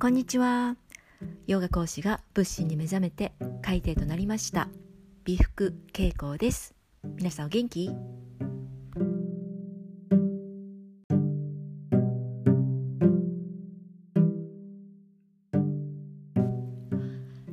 こんにちは。ヨガ講師が仏心に目覚めて海底となりました。美福恵子です。皆さんお元気？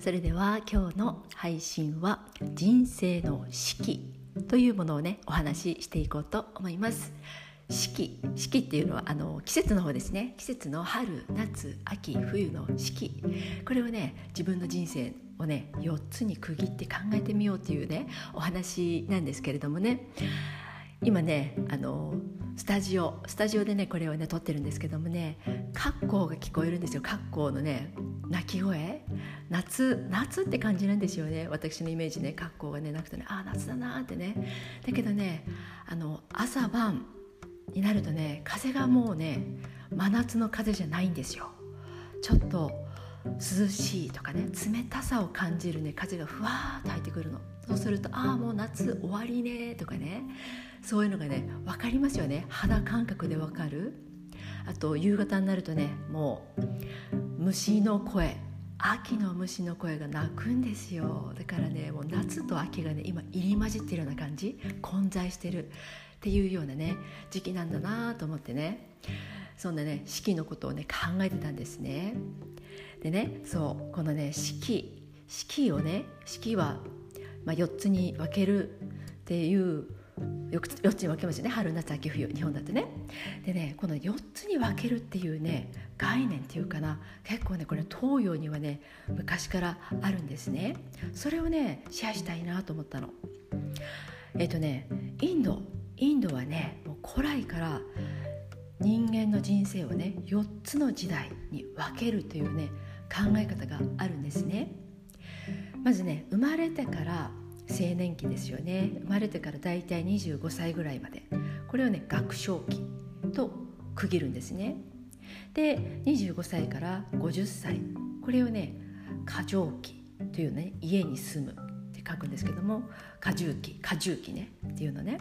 それでは今日の配信は人生の四季というものをねお話ししていこうと思います。四季四季っていうのはあの季節の方ですね。季節の春夏秋冬の四季。これをね自分の人生をね4つに区切って考えてみようっていうねお話なんですけれどもね。今ねあのスタジオスタジオでねこれをね撮ってるんですけどもね格好が聞こえるんですよ。格好のね鳴き声。夏夏って感じなんですよね。私のイメージね格好がねなくてねああ夏だなってね。だけどねあの朝晩になるとね風がもうね真夏の風じゃないんですよ。ちょっと涼しいとかね冷たさを感じるね風がふわーっと入ってくるの。そうするとああもう夏終わりねとかねそういうのがね分かりますよね。肌感覚で分かる。あと夕方になるとねもう虫の声秋の虫の声が鳴くんですよ。だからねもう夏と秋がね今入り混じってるような感じ。混在してる。っていうようなね時期なんだなと思ってね。そんなね四季のことをね考えてたんですね。でねそうこのね四季四季をね四季は、まあ、4つに分けるっていう4つに分けますよね。春夏秋冬日本だとね。でねこの4つに分けるっていうね概念っていうかな結構ねこれ東洋にはね昔からあるんですね。それをねシェアしたいなと思ったの。えっ、とねインド。インドはねもう古来から人間の人生をね4つの時代に分けるというね考え方があるんですね。まずね生まれてから青年期ですよね。生まれてからだいたい25歳ぐらいまで。これをね学生期と区切るんですね。で25歳から50歳。これをね過剰期というね家に住むって書くんですけども過重期過重期ねっていうのね。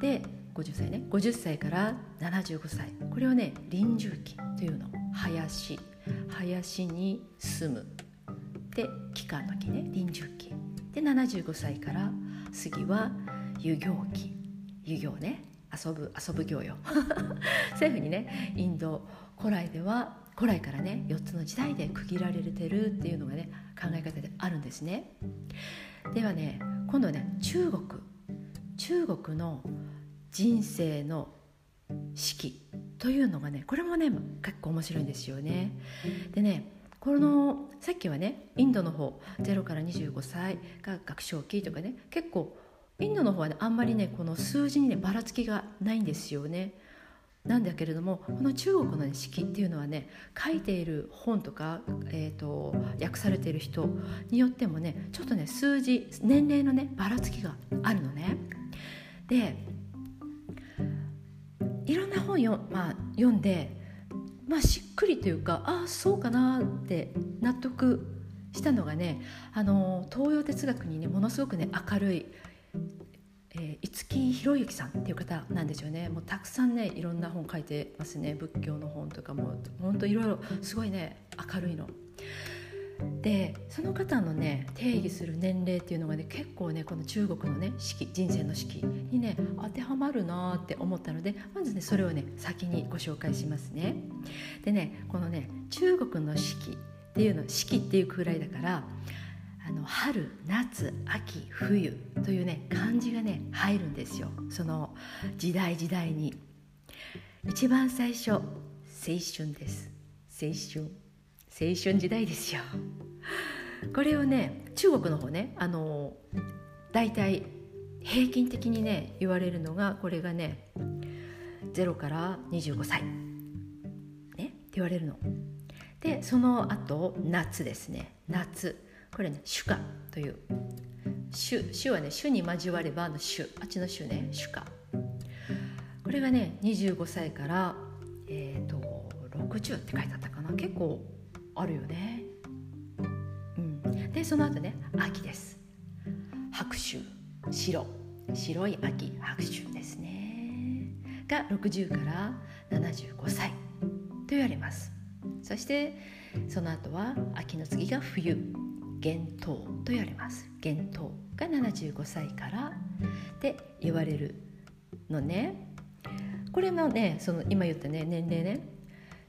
で50歳ね。50歳から75歳これをね臨終期というの。林。林に住む。で期間の期ね。臨終期。で75歳から次は遊行期。遊行ね。遊ぶ遊ぶ行よ。そういうふうにねインド古来では古来からね4つの時代で区切られてるっていうのがね考え方であるんですね。ではね今度はね中国。中国の人生の四季というのがねこれもね結構面白いんですよねでねこのさっきはねインドの方0から25歳が学生期とかね結構インドの方はねあんまりねこの数字にねばらつきがないんですよね。なんだけれどもこの中国の、ね、式っていうのはね書いている本とか、えーと、訳されている人によってもねちょっとね数字年齢のねばらつきがあるのね。でいろんな本よ、まあ、読んでまあ、しっくりというかああそうかなって納得したのがねあの東洋哲学にねものすごくね明るい、えー、五木ひろゆきさんっていう方なんですよねもうたくさんねいろんな本書いてますね仏教の本とかも本当いろいろすごいね明るいの。でその方のね定義する年齢っていうのがね結構ねこの中国のね式人生の式にね当てはまるなって思ったのでまずねそれをね先にご紹介しますね。でねこのね中国の式っていうの式っていうくらいだからあの春夏秋冬というね漢字がね入るんですよその時代時代に。一番最初青春です青春青春時代ですよ。これをね中国の方ねあの大体平均的にね言われるのがこれがね0から25歳。ねって言われるの。でその後夏ですね。夏。これね主夏という。主主はね主に交わればの主。あっちの主ね主夏これがね25歳からえっ、ー、と60って書いてあったかな。結構あるよね、うん、でその後ね秋です。白。秋白。白い秋白秋ですね。が60から75歳。と言われます。そして、その後は秋の次が冬。厳冬と言われます。厳冬が75歳から。って言われるのね。これもねその今言ったね年齢ね。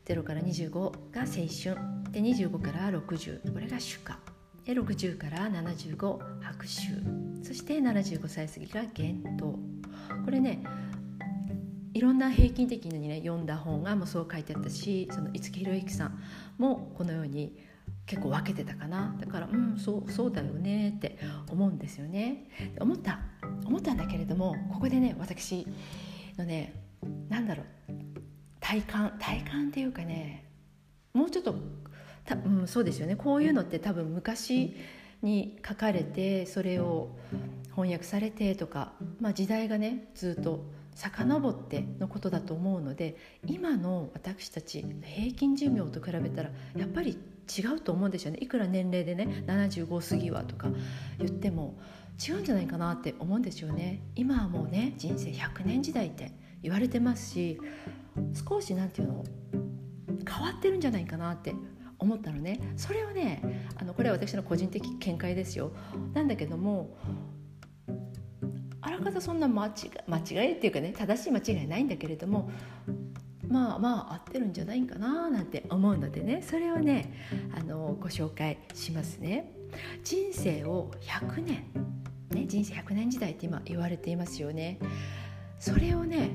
0から25が青春。で25から60これが主歌で60から75白秋そして75歳過ぎが厳冬これねいろんな平均的にね読んだ本がもうそう書いてあったしその五木ひろゆきさんもこのように結構分けてたかな。だからうんそうそうだよねって思うんですよね。思った思ったんだけれどもここでね私のねなんだろう体感体感っていうかねもうちょっとた、うん、そうですよね。こういうのって多分昔に書かれてそれを翻訳されてとか、まあ、時代がねずっと遡ってのことだと思うので今の私たち平均寿命と比べたらやっぱり違うと思うんですよね。いくら年齢でね75過ぎはとか言っても違うんじゃないかなって思うんですよね。今はもうね人生100年時代って言われてますし少し何て言うの変わってるんじゃないかなって思ったのねそれをねあのこれは私の個人的見解ですよなんだけどもあらかたそんな間違間違いっていうかね正しい間違いないんだけれどもまあまあ合ってるんじゃないかななんて思うのでねそれをねあのご紹介しますね。人生を100年、ね、人生100年時代って今言われていますよね。それをね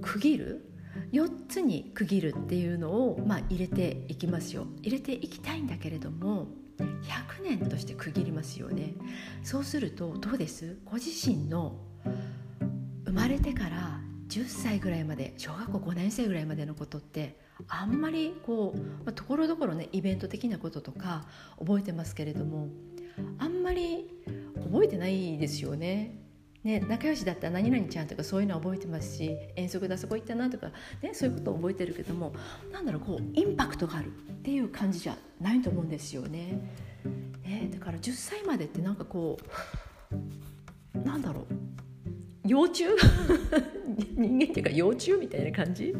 区切る4つに区切るっていうのを、まあ、入れていきますよ。入れていきたいんだけれども100年として区切りますよね。そうするとどうです？ご自身の生まれてから10歳ぐらいまで小学校5年生ぐらいまでのことってあんまりこう、まあ、ところどころねイベント的なこととか覚えてますけれどもあんまり覚えてないですよね。ね、仲良しだったら何々ちゃんとかそういうのは覚えてますし遠足であそこ行ったなとか、ね、そういうことを覚えてるけどもなんだろうこうインパクトがあるっていう感じじゃないと思うんですよね。ねだから10歳までってなんかこうなんだろう幼虫？人間っていうか幼虫みたいな感じ？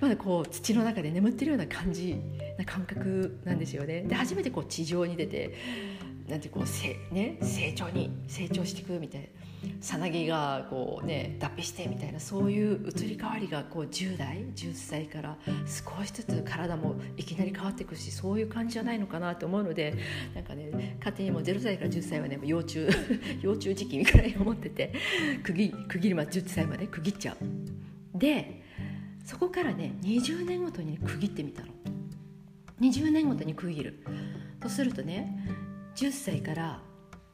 まだこう土の中で眠ってるような感じな感覚なんですよね。で初めてこう地上に出てなんてこうせ、ね、成長に成長していくみたいな。さなぎがこうね脱皮してみたいなそういう移り変わりがこう10代10歳から少しずつ体もいきなり変わっていくしそういう感じじゃないのかなと思うのでなんかね勝手にもう0歳から10歳はね幼虫 幼虫時期みたいに思ってて区切区切りまで10歳まで区切っちゃう。でそこからね20年ごとに区切ってみたの。20年ごとに区切るとするとね10歳から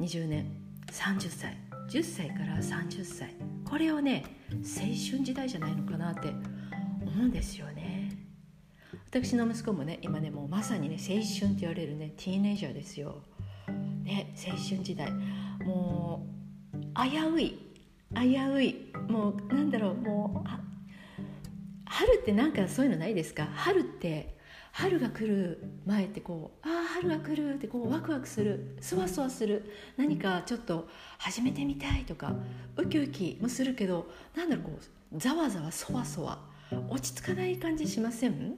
20年30歳10歳から30歳これをね青春時代じゃないのかなって思うんですよね。私の息子もね今ねもうまさにね青春って言われるねティーネイジャーですよ、ね、青春時代。もう危うい危うい。もうなんだろうもう春ってなんかそういうのないですか？春って春が来る前ってこうああ春が来るってこうワクワクするそわそわする。何かちょっと始めてみたいとかウキウキもするけどなんだろうこうざわざわそわそわ。落ち着かない感じしません？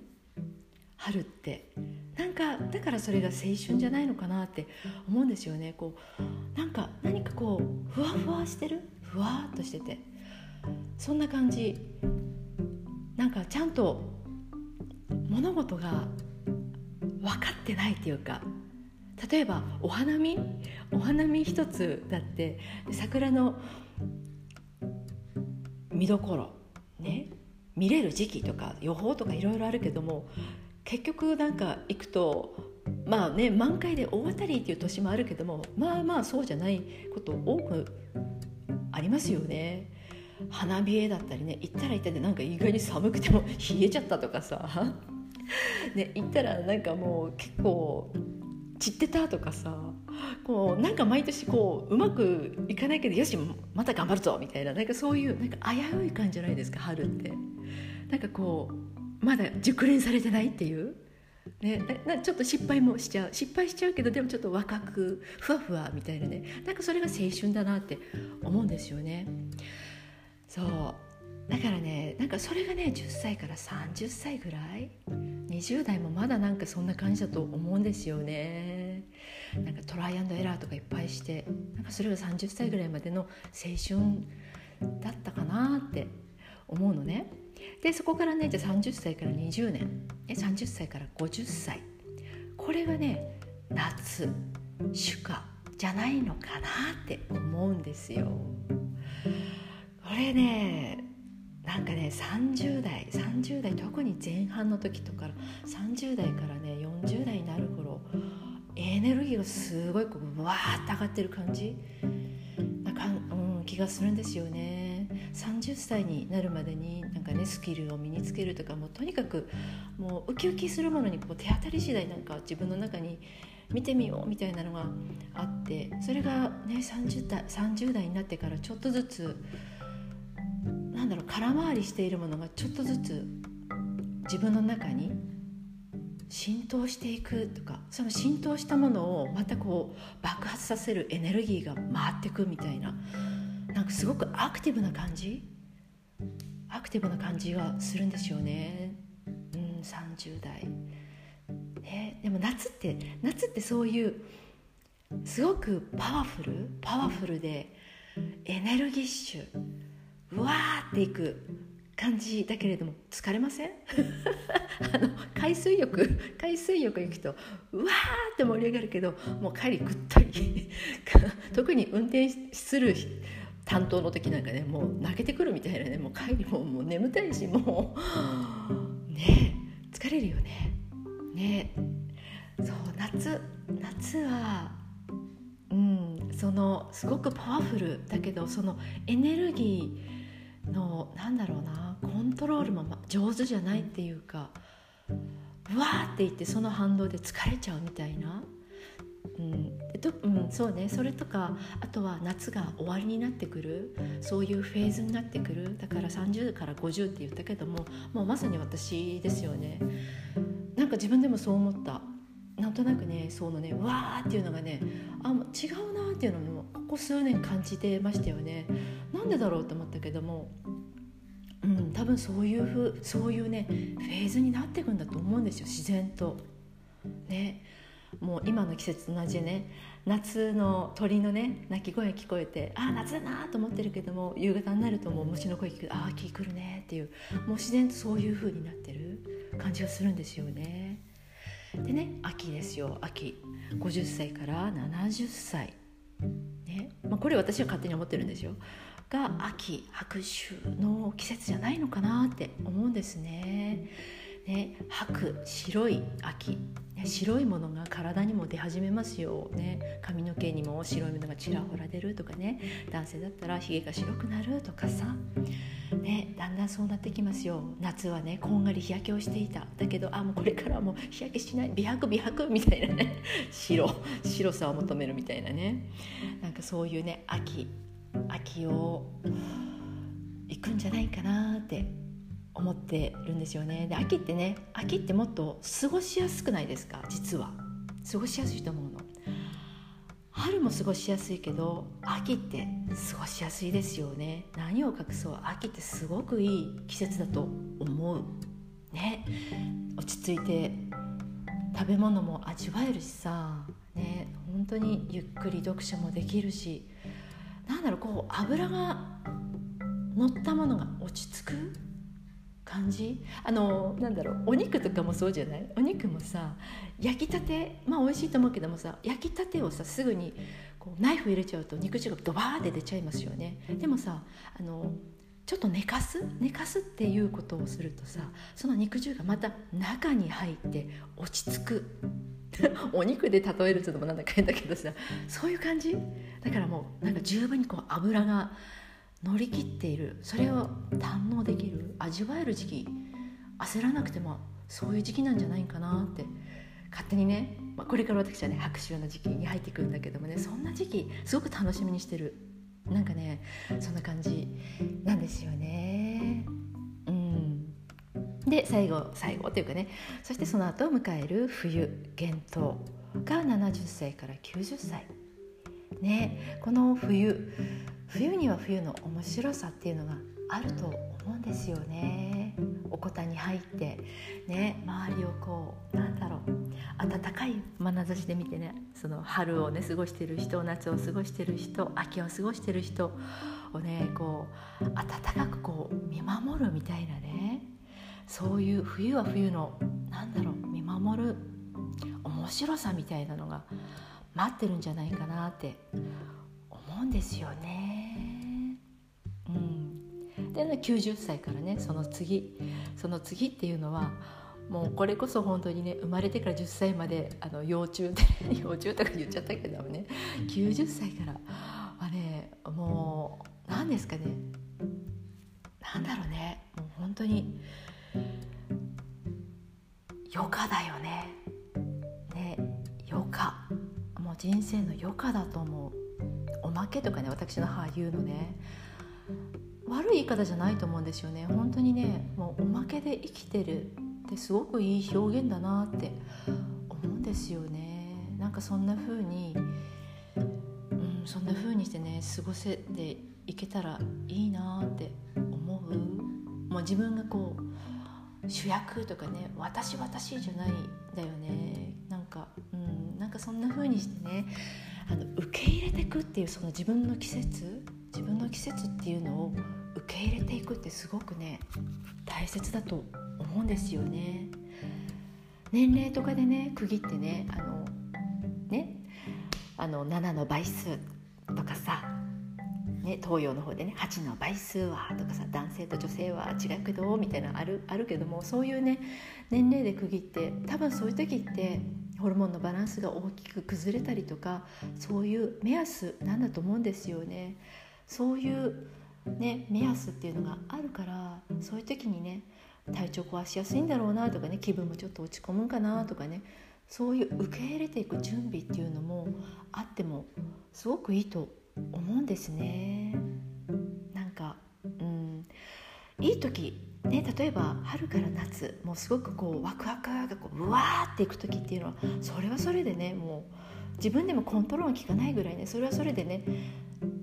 春って。なんかだからそれが青春じゃないのかなって思うんですよね。こうなんか何かこうふわふわしてる？ふわっとしてて。そんな感じ。なんかちゃんと物事が分かってないっていうか例えばお花見お花見一つだって桜の見どころね見れる時期とか予報とかいろいろあるけども結局なんか行くとまあね満開で大当たりっていう年もあるけどもまあまあそうじゃないこと多くありますよね。花冷えだったりね行ったら行ったでなんか意外に寒くても冷えちゃったとかさね、行ったらなんかもう結構散ってたとかさこうなんか毎年こううまくいかないけどよしまた頑張るぞみたいななんかそういうなんか危うい感じじゃないですか春って。なんかこうまだ熟練されてないっていう。ね、なちょっと失敗もしちゃう失敗しちゃうけどでもちょっと若くふわふわみたいなね。なんかそれが青春だなって思うんですよね。そう。だからねなんかそれがね10歳から30歳ぐらい？20代もまだなんかそんな感じだと思うんですよね。なんかトライアンドエラーとかいっぱいしてなんかそれが30歳ぐらいまでの青春だったかなって思うのね。でそこからねじゃあ30歳から20年。30歳から50歳。これがね夏主夏じゃないのかなって思うんですよ。これねなんかね30代30代特に前半の時とか30代からね40代になる頃エネルギーがすごいこうわーって上がってる感じ？なか、うん、気がするんですよね。30歳になるまでになんかねスキルを身につけるとかもうとにかくもうウキウキするものにこう手当たり次第なんか自分の中に見てみようみたいなのがあってそれがね 30, 代30代になってからちょっとずつ空回りしているものがちょっとずつ自分の中に浸透していくとかその浸透したものをまたこう爆発させるエネルギーが回ってくみたいななんかすごくアクティブな感じアクティブな感じがするんですよね。うん30代、ね、でも夏って夏ってそういうすごくパワフルパワフルでエネルギッシュわーっていく感じだけれども疲れません？あの海水浴海水浴行くとうわーって盛り上がるけどもう帰りぐったり。特に運転する担当の時なんかねもう泣けてくるみたいなねもう帰りももう眠たいしもう。ね疲れるよね。ね。そう夏夏はうんそのすごくパワフルだけどそのエネルギーのなんだろうなコントロールも上手じゃないっていうかうわーって言ってその反動で疲れちゃうみたいな、うんとうん、そうねそれとかあとは夏が終わりになってくる。そういうフェーズになってくる。だから30から50って言ったけどももうまさに私ですよね。なんか自分でもそう思った。なんとなくねそのねわーっていうのがねあ違うなっていうのもここ数年感じてましたよね。なんでだろうと思ったけどもうん、多分そういうふうそういうねフェーズになっていくんだと思うんですよ自然と。ね。もう今の季節と同じでね夏の鳥のね鳴き声が聞こえてああ夏だなと思ってるけども夕方になるともう虫の声聞くああ秋来るねっていうもう自然とそういう風になってる感じがするんですよね。でね秋ですよ秋。50歳から70歳、ね。まあ、これ私は勝手に思ってるんですよが秋白秋の季節じゃないのかなって思うんですね。ね白白い秋、白いものが体にも出始めますよ、ね、髪の毛にも白いものがちらほら出るとかね。男性だったらひげが白くなるとかさ、ね、だんだんそうなってきますよ。夏はねこんがり日焼けをしていた。だけどあもうこれからはもう日焼けしない。美白美白みたいなね。白白さを求めるみたいなね。なんかそういうね秋。秋を行くんじゃないかなって思ってるんですよね。で秋ってね秋ってもっと過ごしやすくないですか？実は。過ごしやすいと思うの。春も過ごしやすいけど秋って過ごしやすいですよね。何を隠そう？秋ってすごくいい季節だと思う。ね。落ち着いて食べ物も味わえるしさ。ね。本当にゆっくり読書もできるし。なんだろうこう油が乗ったものが落ち着く感じ？あのなんだろうお肉とかもそうじゃない？お肉もさ焼きたて？まあ美味しいと思うけどもさ焼きたてをさすぐにこうナイフ入れちゃうと肉汁がドバーって出ちゃいますよね。でもさあのちょっと寝かす？寝かすっていうことをするとさその肉汁がまた中に入って落ち着く。お肉で例えるともなんだか変だけどさそういう感じ？だからもうなんか十分にこう油が乗り切っている。それを堪能できる？味わえる時期？焦らなくてもそういう時期なんじゃないかなって。勝手にね、まあ、これから私はね白秋の時期に入ってくんだけどもねそんな時期すごく楽しみにしてる。なんかねそんな感じなんですよね。うん。で最後最後というかね。そしてその後を迎える冬厳冬が70歳から90歳。ねこの冬冬には冬の面白さっていうのがあると思うんですよね。おこたに入ってね周りをこうなんだろう。温かい眼差しで見てねその春をね過ごしてる人夏を過ごしてる人秋を過ごしてる人をねこう温かくこう見守るみたいなねそういう冬は冬のなんだろう見守る面白さみたいなのが待ってるんじゃないかなって思うんですよね。うん、で、ね、90歳からねその次その次っていうのはもうこれこそ本当にね生まれてから10歳まであの幼虫で 幼虫とか言っちゃったけどもね90歳から。はねもう何ですかね。なんだろうね。もう本当に余暇だよね。ね余暇。もう人生の余暇だと思う。おまけとかね私の母言うのね。悪い言い方じゃないと思うんですよね。本当にねもうおまけで生きてる。ってすごくいい表現だなって思うんですよね。なんかそんな風にうんそんな風にしてね過ごせていけたらいいなって思う。もう自分がこう主役とかね私私じゃないだよね。なんかうんなんかそんな風にしてねあの受け入れていくっていうその自分の季節自分の季節っていうのを受け入れていくってすごくね大切だと思うんですよね。年齢とかでね区切ってねあのねあの7の倍数とかさ、ね、東洋の方でね8の倍数はとかさ男性と女性は違うけどみたいなあるあるけどもそういうね年齢で区切って多分そういう時ってホルモンのバランスが大きく崩れたりとかそういう目安なんだと思うんですよね。そういうね、目安っていうのがあるからそういう時にね体調壊しやすいんだろうなとかね気分もちょっと落ち込むんかなとかねそういう受け入れていく準備っていうのもあってもすごくいいと思うんですね。なんか、うん、いい時ね、例えば春から夏もうすごくこうワクワクがこううわーっていく時っていうのはそれはそれでねもう自分でもコントロールが効かないぐらいねそれはそれでね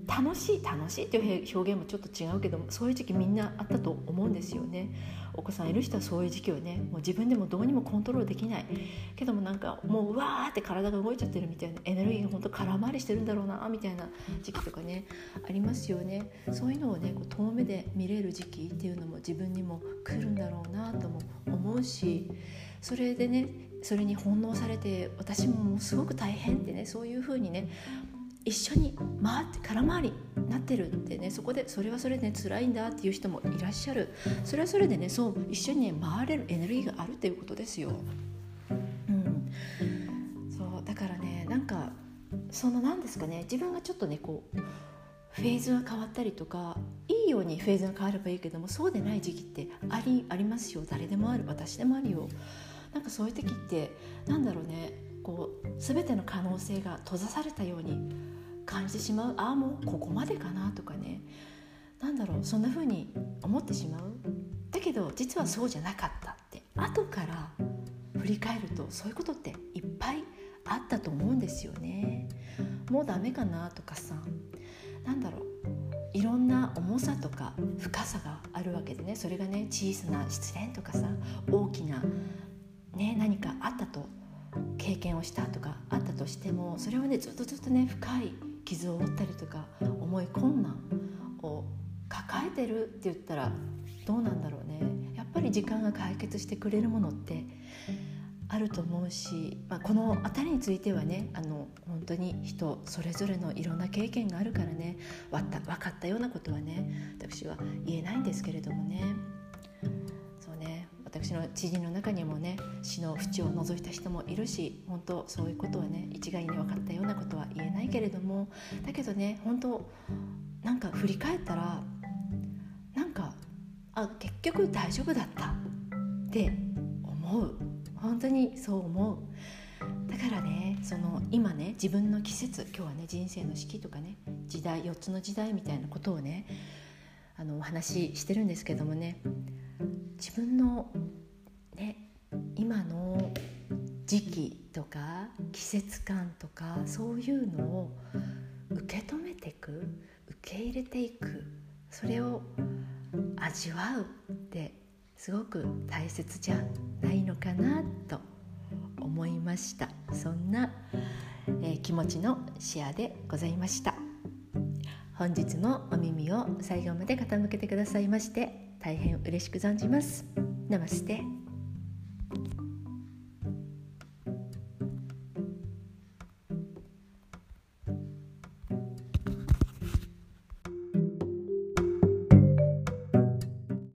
楽しい楽しいっていう表現もちょっと違うけどそういう時期みんなあったと思うんですよね。お子さんいる人はそういう時期をねもう自分でもどうにもコントロールできない。けどもなんかもううわーって体が動いちゃってるみたいなエネルギーが本当空回りしてるんだろうなみたいな時期とかねありますよね。そういうのをねこう遠目で見れる時期っていうのも自分にも来るんだろうなとも思うしそれでねそれに翻弄されて私ももうすごく大変ってねそういうふうにね一緒に回って空回りになってるってねそこでそれはそれでね辛いんだっていう人もいらっしゃるそれはそれでねそう一緒にね回れるエネルギーがあるっていうことですよ。うん、そうだからねなんかその何ですかね自分がちょっとねこうフェーズが変わったりとかいいようにフェーズが変わればいいけどもそうでない時期ってありありますよ誰でもある私でもあるよ。なんかそういう時ってなんだろうねこう全ての可能性が閉ざされたように感じてしまうああもうここまでかなとかね。なんだろうそんな風に思ってしまう。だけど実はそうじゃなかったって。後から振り返るとそういうことっていっぱいあったと思うんですよね。もうダメかなとかさ。なんだろう。いろんな重さとか深さがあるわけでね。それがね小さな失恋とかさ大きな、ね、何かあったと経験をしたとかあったとしてもそれをねずっとずっとね深い傷を負ったりとか重い困難を抱えてるって言ったらどうなんだろうねやっぱり時間が解決してくれるものってあると思うし、まあ、この辺りについてはねあの本当に人それぞれのいろんな経験があるからね分かったようなことはね私は言えないんですけれどもね。私の知人の中にもね死の淵を除いた人もいるし本当そういうことはね一概に分かったようなことは言えないけれどもだけどね本当なんか振り返ったらなんかあ結局大丈夫だった。って思う。本当にそう思う。だからねその今ね自分の季節今日はね人生の四季とかね時代4つの時代みたいなことをねあのお話ししてるんですけどもね自分のね今の時期とか季節感とかそういうのを受け止めていく受け入れていくそれを味わうってすごく大切じゃないのかなと思いました。そんな、えー、気持ちのシェアでございました。本日もお耳を最後まで傾けてくださいまして大変嬉しく存じます。ナマステ。